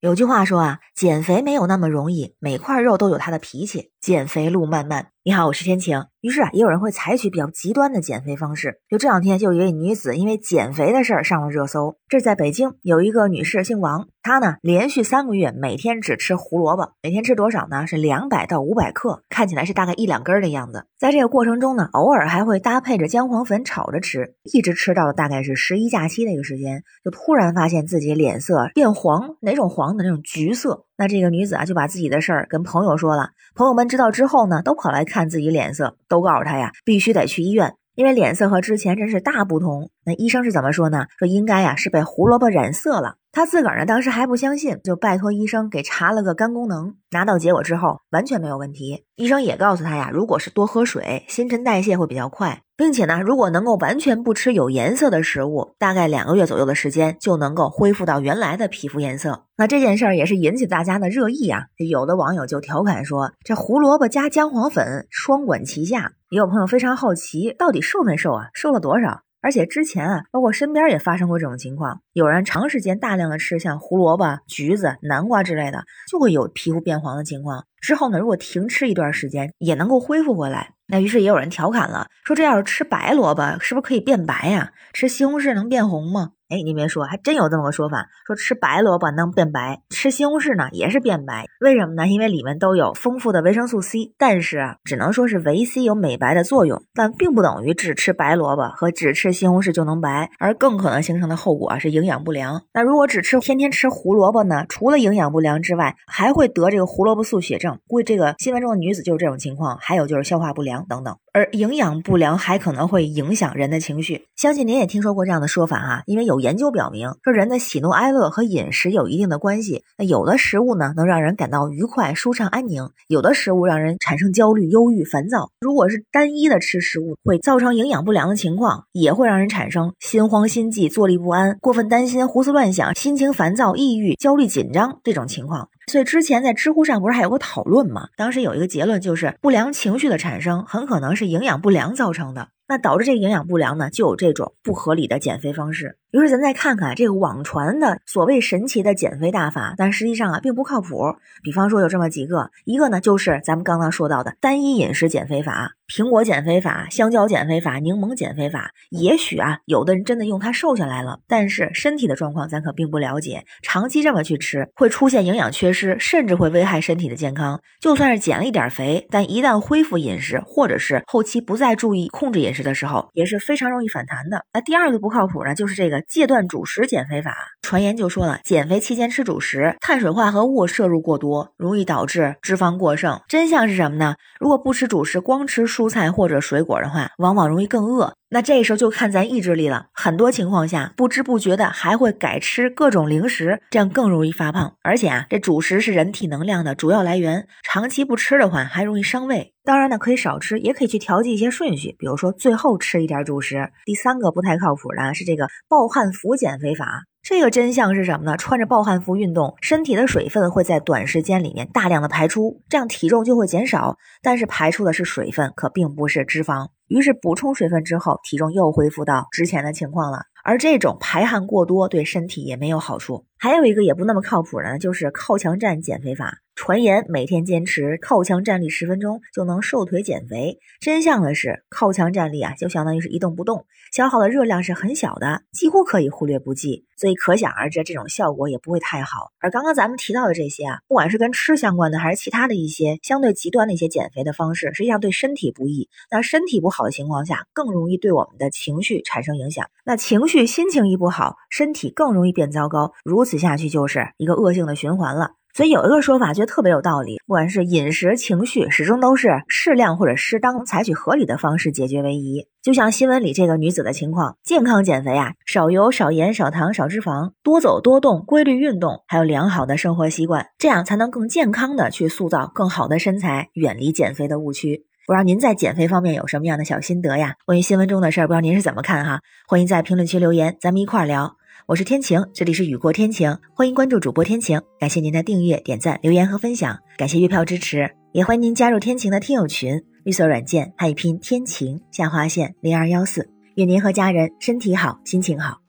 有句话说啊，减肥没有那么容易，每块肉都有它的脾气，减肥路漫漫。你好，我是天晴。于是啊，也有人会采取比较极端的减肥方式。就这两天，就有一位女子因为减肥的事儿上了热搜。这是在北京，有一个女士姓王，她呢连续三个月每天只吃胡萝卜，每天吃多少呢？是两百到五百克，看起来是大概一两根的样子。在这个过程中呢，偶尔还会搭配着姜黄粉炒着吃，一直吃到了大概是十一假期的一个时间，就突然发现自己脸色变黄，哪种黄的那种橘色。那这个女子啊，就把自己的事儿跟朋友说了。朋友们知道之后呢，都跑来看自己脸色，都告诉她呀，必须得去医院，因为脸色和之前真是大不同。那医生是怎么说呢？说应该呀是被胡萝卜染色了。她自个儿呢，当时还不相信，就拜托医生给查了个肝功能。拿到结果之后，完全没有问题。医生也告诉她呀，如果是多喝水，新陈代谢会比较快。并且呢，如果能够完全不吃有颜色的食物，大概两个月左右的时间就能够恢复到原来的皮肤颜色。那这件事儿也是引起大家的热议啊！有的网友就调侃说：“这胡萝卜加姜黄粉，双管齐下。”也有朋友非常好奇，到底瘦没瘦啊？瘦了多少？而且之前啊，包括身边也发生过这种情况，有人长时间大量的吃像胡萝卜、橘子、南瓜之类的，就会有皮肤变黄的情况。之后呢，如果停吃一段时间，也能够恢复回来。那于是也有人调侃了，说这要是吃白萝卜，是不是可以变白呀？吃西红柿能变红吗？哎，你别说，还真有这么个说法，说吃白萝卜能变白，吃西红柿呢也是变白。为什么呢？因为里面都有丰富的维生素 C。但是啊，只能说是维 C 有美白的作用，但并不等于只吃白萝卜和只吃西红柿就能白，而更可能形成的后果是营养不良。那如果只吃天天吃胡萝卜呢？除了营养不良之外，还会得这个胡萝卜素血症。估计这个新闻中的女子就是这种情况，还有就是消化不良等等。而营养不良还可能会影响人的情绪。相信您也听说过这样的说法哈，因为有。有研究表明，说人的喜怒哀乐和饮食有一定的关系。那有的食物呢，能让人感到愉快、舒畅、安宁；有的食物让人产生焦虑、忧郁、烦躁。如果是单一的吃食物，会造成营养不良的情况，也会让人产生心慌、心悸、坐立不安、过分担心、胡思乱想、心情烦躁、抑郁、焦虑、紧张这种情况。所以之前在知乎上不是还有个讨论吗？当时有一个结论就是，不良情绪的产生很可能是营养不良造成的。那导致这个营养不良呢，就有这种不合理的减肥方式。于是咱再看看这个网传的所谓神奇的减肥大法，但实际上啊并不靠谱。比方说有这么几个，一个呢就是咱们刚刚说到的单一饮食减肥法、苹果减肥法、香蕉减肥法、柠檬减肥法。也许啊有的人真的用它瘦下来了，但是身体的状况咱可并不了解。长期这么去吃，会出现营养缺失，甚至会危害身体的健康。就算是减了一点肥，但一旦恢复饮食，或者是后期不再注意控制饮食的时候，也是非常容易反弹的。那第二个不靠谱呢，就是这个。戒断主食减肥法，传言就说了，减肥期间吃主食，碳水化合物摄入过多，容易导致脂肪过剩。真相是什么呢？如果不吃主食，光吃蔬菜或者水果的话，往往容易更饿。那这时候就看咱意志力了。很多情况下，不知不觉的还会改吃各种零食，这样更容易发胖。而且啊，这主食是人体能量的主要来源，长期不吃的话，还容易伤胃。当然呢，可以少吃，也可以去调剂一些顺序，比如说最后吃一点主食。第三个不太靠谱的是这个暴汗服减肥法。这个真相是什么呢？穿着暴汗服运动，身体的水分会在短时间里面大量的排出，这样体重就会减少。但是排出的是水分，可并不是脂肪。于是补充水分之后，体重又恢复到之前的情况了。而这种排汗过多对身体也没有好处。还有一个也不那么靠谱的，就是靠墙站减肥法。传言每天坚持靠墙站立十分钟就能瘦腿减肥。真相的是，靠墙站立啊，就相当于是一动不动，消耗的热量是很小的，几乎可以忽略不计。所以可想而知，这种效果也不会太好。而刚刚咱们提到的这些啊，不管是跟吃相关的，还是其他的一些相对极端的一些减肥的方式，实际上对身体不易。那身体不好的情况下，更容易对我们的情绪产生影响。那情绪、心情一不好，身体更容易变糟糕。如此下去，就是一个恶性的循环了。所以有一个说法，觉得特别有道理。不管是饮食、情绪，始终都是适量或者适当，采取合理的方式解决为宜。就像新闻里这个女子的情况，健康减肥啊，少油、少盐、少糖、少脂肪，多走多动，规律运动，还有良好的生活习惯，这样才能更健康的去塑造更好的身材，远离减肥的误区。不知道您在减肥方面有什么样的小心得呀？关于新闻中的事儿，不知道您是怎么看哈？欢迎在评论区留言，咱们一块儿聊。我是天晴，这里是雨过天晴，欢迎关注主播天晴，感谢您的订阅、点赞、留言和分享，感谢月票支持，也欢迎您加入天晴的听友群，绿色软件汉语拼天晴下划线零二幺四，愿您和家人身体好，心情好，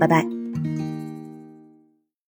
拜拜。